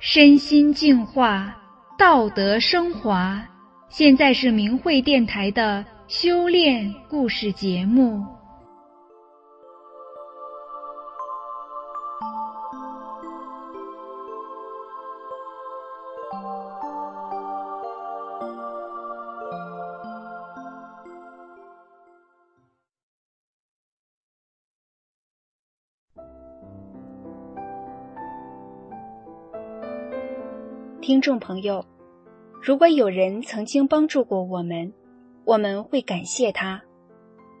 身心净化，道德升华。现在是明慧电台的修炼故事节目。听众朋友，如果有人曾经帮助过我们，我们会感谢他；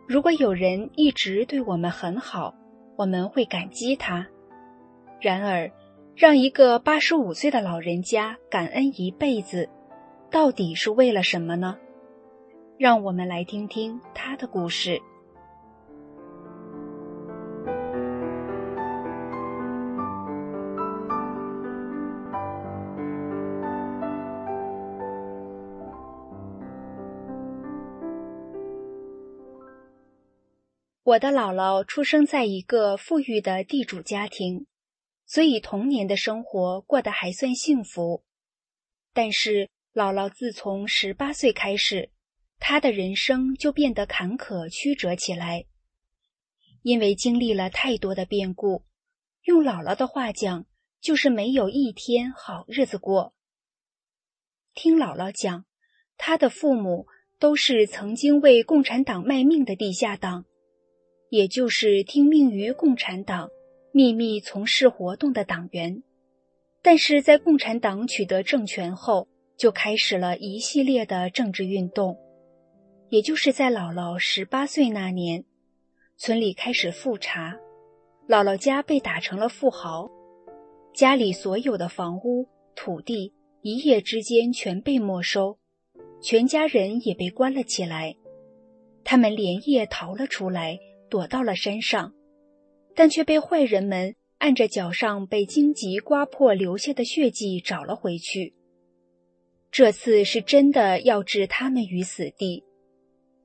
如果有人一直对我们很好，我们会感激他。然而，让一个八十五岁的老人家感恩一辈子，到底是为了什么呢？让我们来听听他的故事。我的姥姥出生在一个富裕的地主家庭，所以童年的生活过得还算幸福。但是，姥姥自从十八岁开始，她的人生就变得坎坷曲折起来。因为经历了太多的变故，用姥姥的话讲，就是没有一天好日子过。听姥姥讲，她的父母都是曾经为共产党卖命的地下党。也就是听命于共产党、秘密从事活动的党员，但是在共产党取得政权后，就开始了一系列的政治运动。也就是在姥姥十八岁那年，村里开始复查，姥姥家被打成了富豪，家里所有的房屋、土地一夜之间全被没收，全家人也被关了起来，他们连夜逃了出来。躲到了山上，但却被坏人们按着脚上被荆棘刮破留下的血迹找了回去。这次是真的要置他们于死地，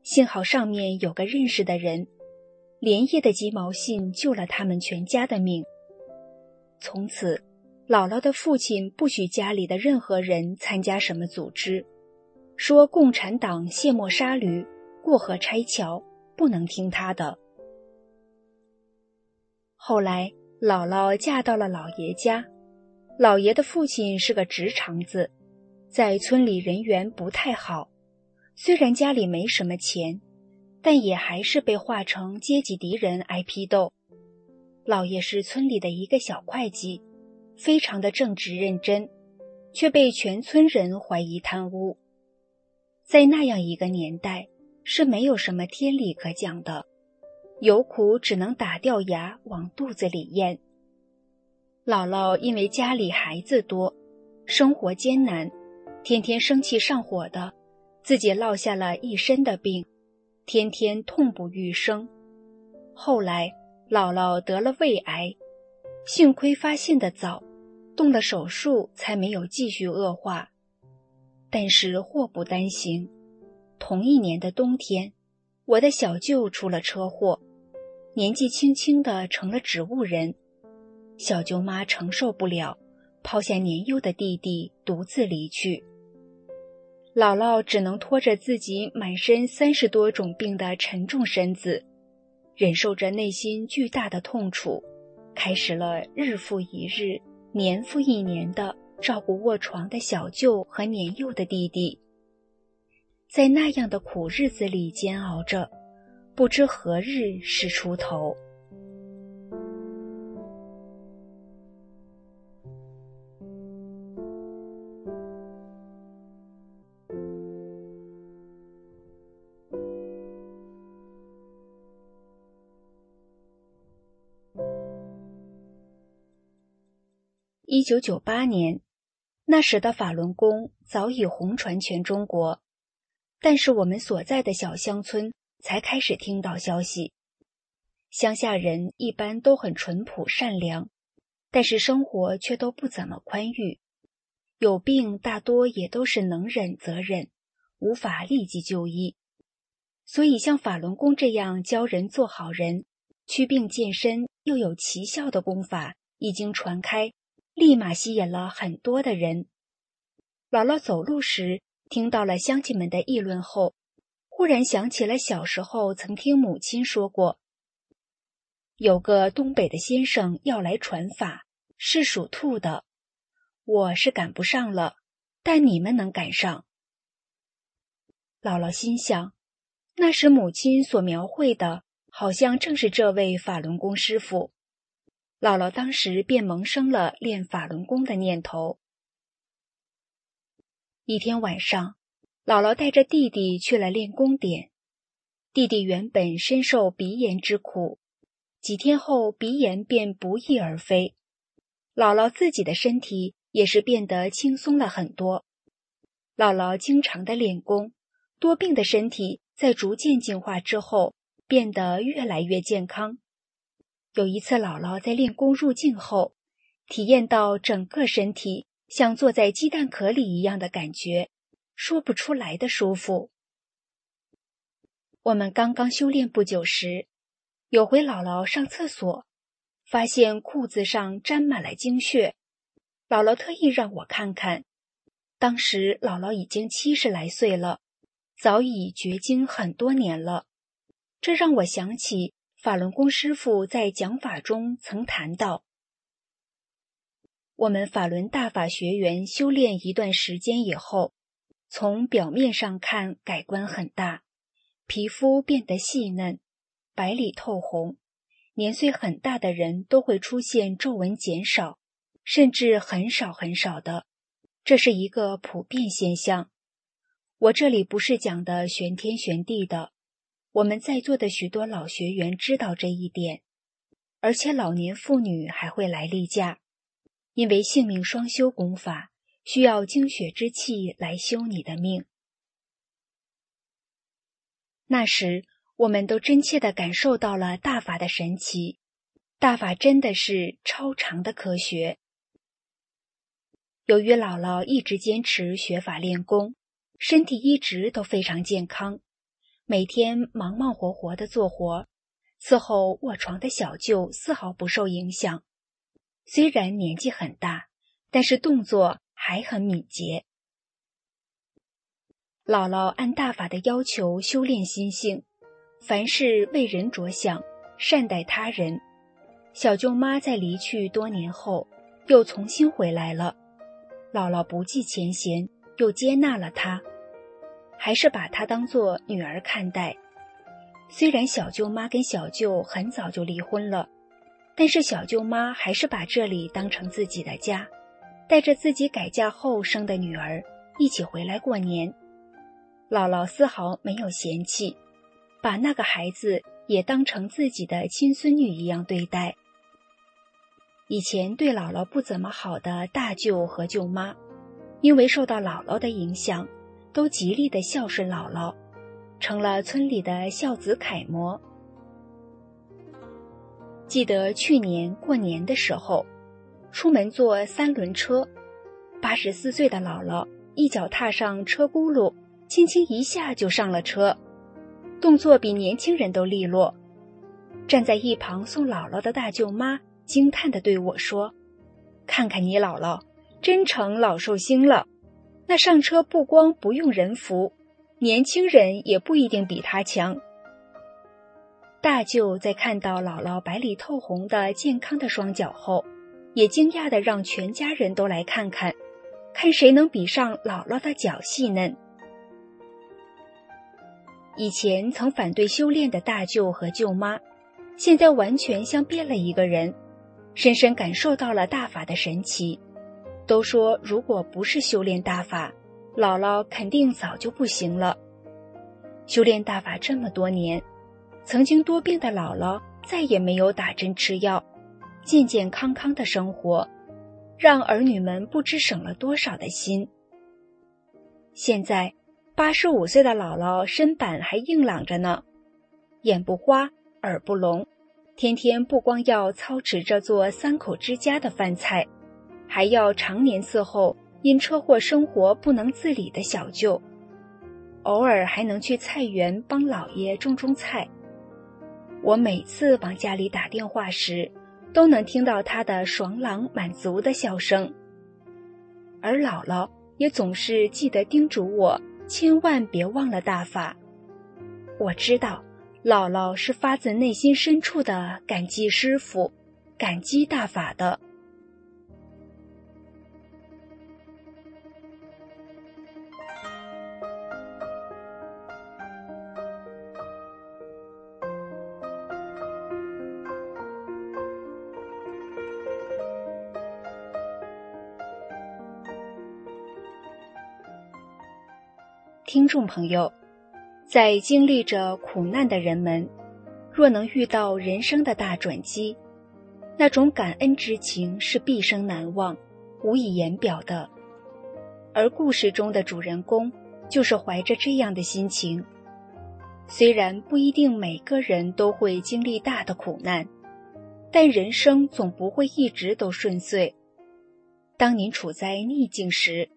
幸好上面有个认识的人，连夜的鸡毛信救了他们全家的命。从此，姥姥的父亲不许家里的任何人参加什么组织，说共产党卸磨杀驴、过河拆桥，不能听他的。后来，姥姥嫁到了老爷家，老爷的父亲是个直肠子，在村里人缘不太好。虽然家里没什么钱，但也还是被划成阶级敌人挨批斗。老爷是村里的一个小会计，非常的正直认真，却被全村人怀疑贪污。在那样一个年代，是没有什么天理可讲的。有苦只能打掉牙往肚子里咽。姥姥因为家里孩子多，生活艰难，天天生气上火的，自己落下了一身的病，天天痛不欲生。后来姥姥得了胃癌，幸亏发现的早，动了手术才没有继续恶化。但是祸不单行，同一年的冬天，我的小舅出了车祸。年纪轻轻的成了植物人，小舅妈承受不了，抛下年幼的弟弟独自离去。姥姥只能拖着自己满身三十多种病的沉重身子，忍受着内心巨大的痛楚，开始了日复一日、年复一年的照顾卧床的小舅和年幼的弟弟。在那样的苦日子里煎熬着。不知何日是出头。一九九八年，那时的法轮功早已红传全中国，但是我们所在的小乡村。才开始听到消息，乡下人一般都很淳朴善良，但是生活却都不怎么宽裕，有病大多也都是能忍则忍，无法立即就医。所以像法轮功这样教人做好人、祛病健身又有奇效的功法已经传开，立马吸引了很多的人。姥姥走路时听到了乡亲们的议论后，忽然想起了小时候曾听母亲说过，有个东北的先生要来传法，是属兔的。我是赶不上了，但你们能赶上。姥姥心想，那时母亲所描绘的，好像正是这位法轮功师傅。姥姥当时便萌生了练法轮功的念头。一天晚上，姥姥带着弟弟去了练功点。弟弟原本深受鼻炎之苦，几天后鼻炎便不翼而飞。姥姥自己的身体。也是变得轻松了很多。姥姥经常的练功，多病的身体在逐渐进化之后，变得越来越健康。有一次，姥姥在练功入境后，体验到整个身体像坐在鸡蛋壳里一样的感觉，说不出来的舒服。我们刚刚修炼不久时，有回姥姥上厕所，发现裤子上沾满了精血。姥姥特意让我看看，当时姥姥已经七十来岁了，早已绝经很多年了。这让我想起法轮功师傅在讲法中曾谈到：我们法轮大法学员修炼一段时间以后，从表面上看改观很大，皮肤变得细嫩、白里透红，年岁很大的人都会出现皱纹减少。甚至很少很少的，这是一个普遍现象。我这里不是讲的玄天玄地的，我们在座的许多老学员知道这一点，而且老年妇女还会来例假，因为性命双修功法需要精血之气来修你的命。那时，我们都真切的感受到了大法的神奇，大法真的是超长的科学。由于姥姥一直坚持学法练功，身体一直都非常健康，每天忙忙活活的做活，伺候卧床的小舅丝毫不受影响。虽然年纪很大，但是动作还很敏捷。姥姥按大法的要求修炼心性，凡事为人着想，善待他人。小舅妈在离去多年后，又重新回来了。姥姥不计前嫌，又接纳了她，还是把她当做女儿看待。虽然小舅妈跟小舅很早就离婚了，但是小舅妈还是把这里当成自己的家，带着自己改嫁后生的女儿一起回来过年。姥姥丝毫没有嫌弃，把那个孩子也当成自己的亲孙女一样对待。以前对姥姥不怎么好的大舅和舅妈，因为受到姥姥的影响，都极力的孝顺姥姥，成了村里的孝子楷模。记得去年过年的时候，出门坐三轮车，八十四岁的姥姥一脚踏上车轱辘，轻轻一下就上了车，动作比年轻人都利落。站在一旁送姥姥的大舅妈。惊叹的对我说：“看看你姥姥，真成老寿星了。那上车不光不用人扶，年轻人也不一定比他强。”大舅在看到姥姥白里透红的健康的双脚后，也惊讶的让全家人都来看看，看谁能比上姥姥的脚细嫩。以前曾反对修炼的大舅和舅妈，现在完全像变了一个人。深深感受到了大法的神奇。都说，如果不是修炼大法，姥姥肯定早就不行了。修炼大法这么多年，曾经多病的姥姥再也没有打针吃药，健健康康的生活，让儿女们不知省了多少的心。现在，八十五岁的姥姥身板还硬朗着呢，眼不花，耳不聋。天天不光要操持着做三口之家的饭菜，还要常年伺候因车祸生活不能自理的小舅。偶尔还能去菜园帮姥爷种种菜。我每次往家里打电话时，都能听到他的爽朗满足的笑声。而姥姥也总是记得叮嘱我，千万别忘了大法。我知道，姥姥是发自内心深处的感激师傅，感激大法的。听众朋友，在经历着苦难的人们，若能遇到人生的大转机，那种感恩之情是毕生难忘、无以言表的。而故事中的主人公就是怀着这样的心情。虽然不一定每个人都会经历大的苦难，但人生总不会一直都顺遂。当您处在逆境时，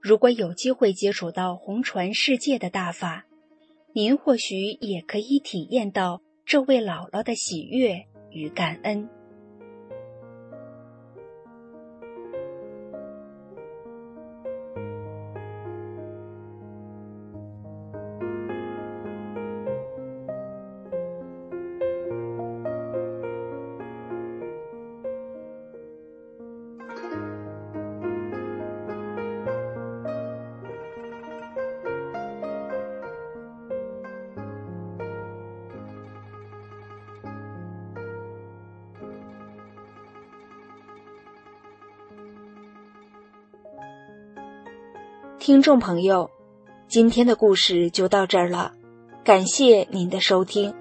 如果有机会接触到红船世界的大法，您或许也可以体验到这位姥姥的喜悦与感恩。听众朋友，今天的故事就到这儿了，感谢您的收听。